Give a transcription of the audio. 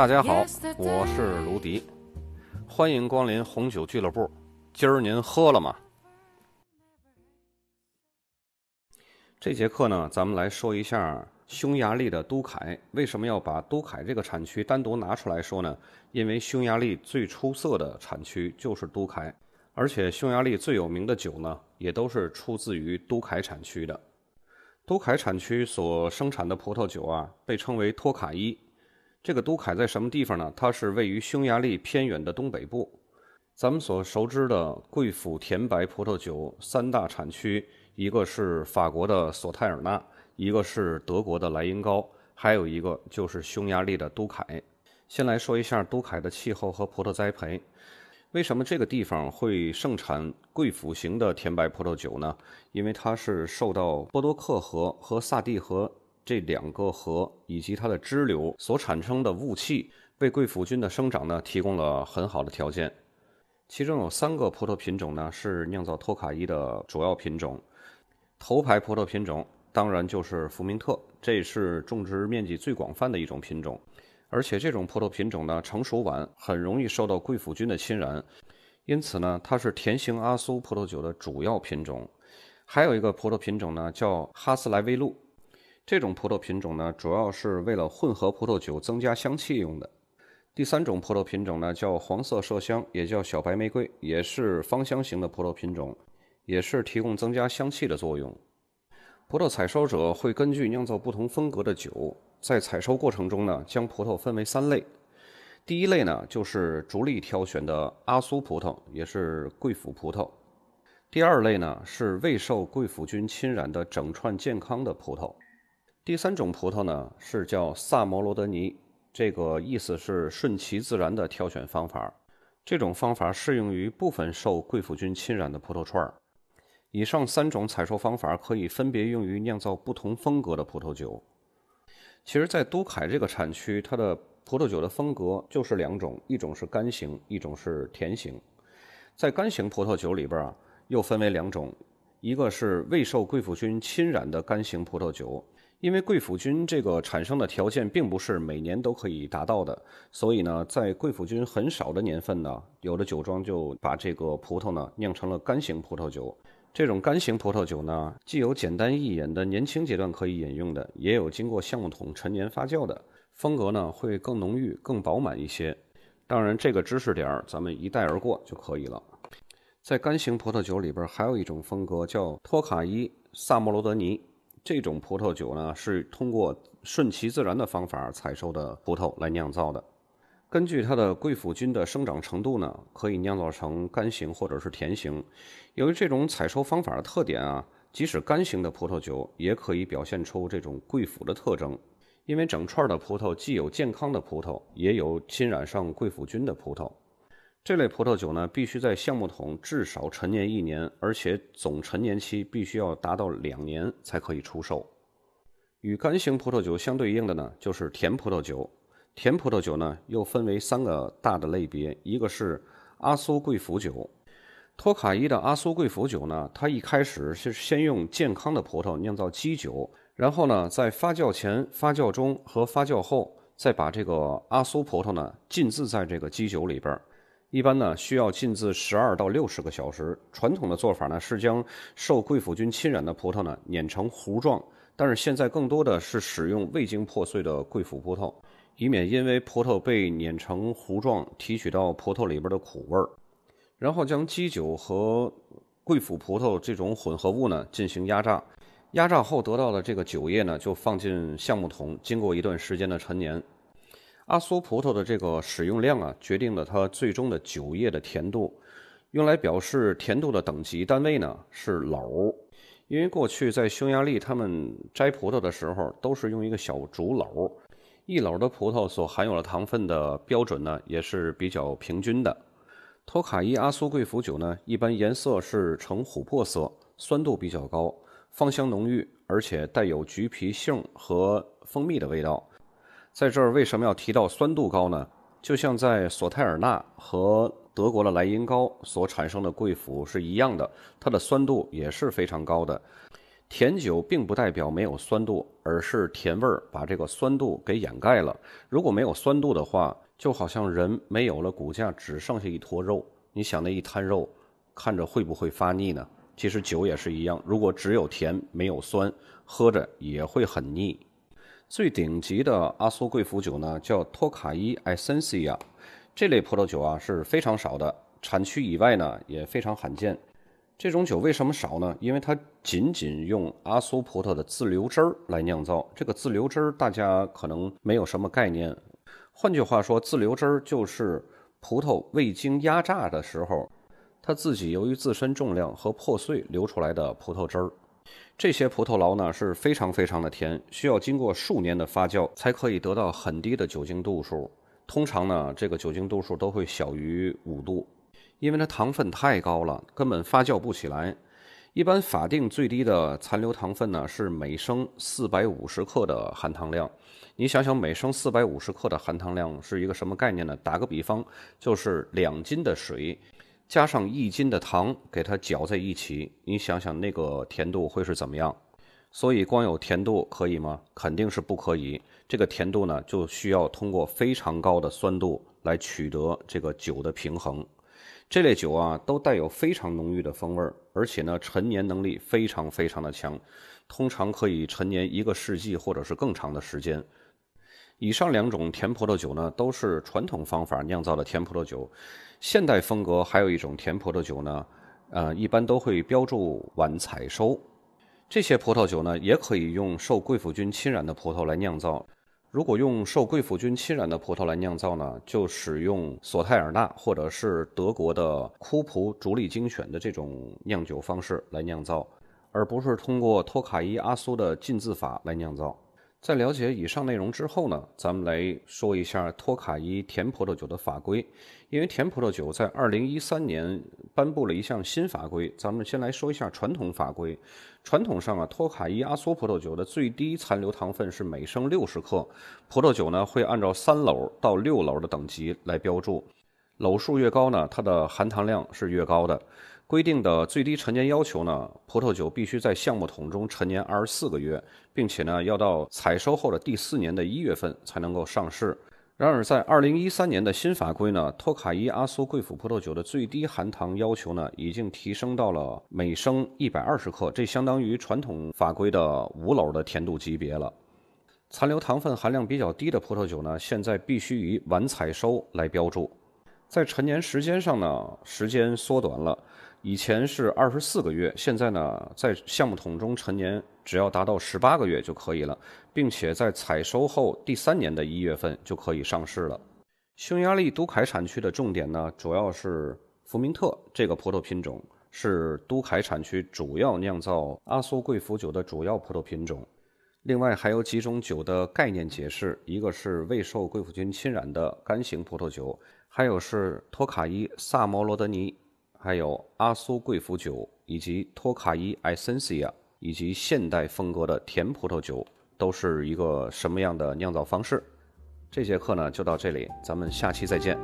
大家好，我是卢迪，欢迎光临红酒俱乐部。今儿您喝了吗？这节课呢，咱们来说一下匈牙利的都凯。为什么要把都凯这个产区单独拿出来说呢？因为匈牙利最出色的产区就是都凯，而且匈牙利最有名的酒呢，也都是出自于都凯产区的。都凯产区所生产的葡萄酒啊，被称为托卡伊。这个都凯在什么地方呢？它是位于匈牙利偏远的东北部。咱们所熟知的贵腐甜白葡萄酒三大产区，一个是法国的索泰尔纳，一个是德国的莱茵高，还有一个就是匈牙利的都凯。先来说一下都凯的气候和葡萄栽培。为什么这个地方会盛产贵腐型的甜白葡萄酒呢？因为它是受到波多克河和萨蒂河这两个河以及它的支流所产生的雾气，为贵腐菌的生长呢提供了很好的条件。其中有三个葡萄品种呢是酿造托卡伊的主要品种，头牌葡萄品种当然就是福明特，这是种植面积最广泛的一种品种。而且这种葡萄品种呢，成熟晚，很容易受到贵腐菌的侵染，因此呢，它是甜型阿苏葡萄酒的主要品种。还有一个葡萄品种呢，叫哈斯莱威露，这种葡萄品种呢，主要是为了混合葡萄酒增加香气用的。第三种葡萄品种呢，叫黄色麝香，也叫小白玫瑰，也是芳香型的葡萄品种，也是提供增加香气的作用。葡萄采收者会根据酿造不同风格的酒。在采收过程中呢，将葡萄分为三类。第一类呢，就是逐粒挑选的阿苏葡萄，也是贵腐葡萄。第二类呢，是未受贵腐菌侵染的整串健康的葡萄。第三种葡萄呢，是叫萨摩罗德尼，这个意思是顺其自然的挑选方法。这种方法适用于部分受贵腐菌侵染的葡萄串儿。以上三种采收方法可以分别用于酿造不同风格的葡萄酒。其实，在都凯这个产区，它的葡萄酒的风格就是两种，一种是干型，一种是甜型。在干型葡萄酒里边啊，又分为两种，一个是未受贵腐菌侵染的干型葡萄酒，因为贵腐菌这个产生的条件并不是每年都可以达到的，所以呢，在贵腐菌很少的年份呢，有的酒庄就把这个葡萄呢酿成了干型葡萄酒。这种干型葡萄酒呢，既有简单易饮的年轻阶段可以饮用的，也有经过橡木桶陈年发酵的，风格呢会更浓郁、更饱满一些。当然，这个知识点儿咱们一带而过就可以了。在干型葡萄酒里边，还有一种风格叫托卡伊萨莫罗德尼，这种葡萄酒呢是通过顺其自然的方法采收的葡萄来酿造的。根据它的贵腐菌的生长程度呢，可以酿造成干型或者是甜型。由于这种采收方法的特点啊，即使干型的葡萄酒也可以表现出这种贵腐的特征。因为整串的葡萄既有健康的葡萄，也有侵染上贵腐菌的葡萄。这类葡萄酒呢，必须在橡木桶至少陈年一年，而且总陈年期必须要达到两年才可以出售。与干型葡萄酒相对应的呢，就是甜葡萄酒。甜葡萄酒呢，又分为三个大的类别，一个是阿苏贵腐酒。托卡伊的阿苏贵腐酒呢，它一开始是先用健康的葡萄酿造基酒，然后呢，在发酵前、发酵中和发酵后，再把这个阿苏葡萄呢浸渍在这个基酒里边一般呢需要浸渍十二到六十个小时。传统的做法呢是将受贵腐菌侵染的葡萄呢碾成糊状，但是现在更多的是使用未经破碎的贵腐葡萄。以免因为葡萄被碾成糊状，提取到葡萄里边的苦味儿，然后将基酒和贵腐葡萄这种混合物呢进行压榨，压榨后得到的这个酒液呢就放进橡木桶，经过一段时间的陈年。阿苏葡萄的这个使用量啊，决定了它最终的酒液的甜度。用来表示甜度的等级单位呢是篓，因为过去在匈牙利他们摘葡萄的时候都是用一个小竹篓。一篓的葡萄所含有的糖分的标准呢，也是比较平均的。托卡伊阿苏贵腐酒呢，一般颜色是呈琥珀色，酸度比较高，芳香浓郁，而且带有橘皮杏和蜂蜜的味道。在这儿为什么要提到酸度高呢？就像在索泰尔纳和德国的莱茵高所产生的贵腐是一样的，它的酸度也是非常高的。甜酒并不代表没有酸度，而是甜味儿把这个酸度给掩盖了。如果没有酸度的话，就好像人没有了骨架，只剩下一坨肉。你想那一滩肉，看着会不会发腻呢？其实酒也是一样，如果只有甜没有酸，喝着也会很腻。最顶级的阿苏贵腐酒呢，叫托卡伊埃森西亚。这类葡萄酒啊是非常少的，产区以外呢也非常罕见。这种酒为什么少呢？因为它仅仅用阿苏葡萄的自流汁儿来酿造。这个自流汁儿大家可能没有什么概念。换句话说，自流汁儿就是葡萄未经压榨的时候，它自己由于自身重量和破碎流出来的葡萄汁儿。这些葡萄醪呢是非常非常的甜，需要经过数年的发酵才可以得到很低的酒精度数。通常呢，这个酒精度数都会小于五度，因为它糖分太高了，根本发酵不起来。一般法定最低的残留糖分呢是每升四百五十克的含糖量。你想想，每升四百五十克的含糖量是一个什么概念呢？打个比方，就是两斤的水。加上一斤的糖，给它搅在一起，你想想那个甜度会是怎么样？所以光有甜度可以吗？肯定是不可以。这个甜度呢，就需要通过非常高的酸度来取得这个酒的平衡。这类酒啊，都带有非常浓郁的风味儿，而且呢，陈年能力非常非常的强，通常可以陈年一个世纪或者是更长的时间。以上两种甜葡萄酒呢，都是传统方法酿造的甜葡萄酒。现代风格还有一种甜葡萄酒呢，呃，一般都会标注晚采收。这些葡萄酒呢，也可以用受贵腐菌侵染的葡萄来酿造。如果用受贵腐菌侵染的葡萄来酿造呢，就使用索泰尔纳或者是德国的库普逐利精选的这种酿酒方式来酿造，而不是通过托卡伊阿苏的浸渍法来酿造。在了解以上内容之后呢，咱们来说一下托卡伊甜葡萄酒的法规。因为甜葡萄酒在二零一三年颁布了一项新法规，咱们先来说一下传统法规。传统上啊，托卡伊阿苏葡萄酒的最低残留糖分是每升六十克。葡萄酒呢会按照三篓到六篓的等级来标注，篓数越高呢，它的含糖量是越高的。规定的最低陈年要求呢，葡萄酒必须在橡木桶中陈年二十四个月，并且呢，要到采收后的第四年的一月份才能够上市。然而，在二零一三年的新法规呢，托卡伊阿苏贵腐葡萄酒的最低含糖要求呢，已经提升到了每升一百二十克，这相当于传统法规的五篓的甜度级别了。残留糖分含量比较低的葡萄酒呢，现在必须以晚采收来标注。在陈年时间上呢，时间缩短了。以前是二十四个月，现在呢，在橡木桶中陈年只要达到十八个月就可以了，并且在采收后第三年的一月份就可以上市了。匈牙利都凯产区的重点呢，主要是福明特这个葡萄品种，是都凯产区主要酿造阿苏贵腐酒的主要葡萄品种。另外还有几种酒的概念解释，一个是未受贵腐菌侵染的干型葡萄酒，还有是托卡伊萨摩罗德尼。还有阿苏贵腐酒，以及托卡伊埃森西亚，以及现代风格的甜葡萄酒，都是一个什么样的酿造方式？这节课呢就到这里，咱们下期再见。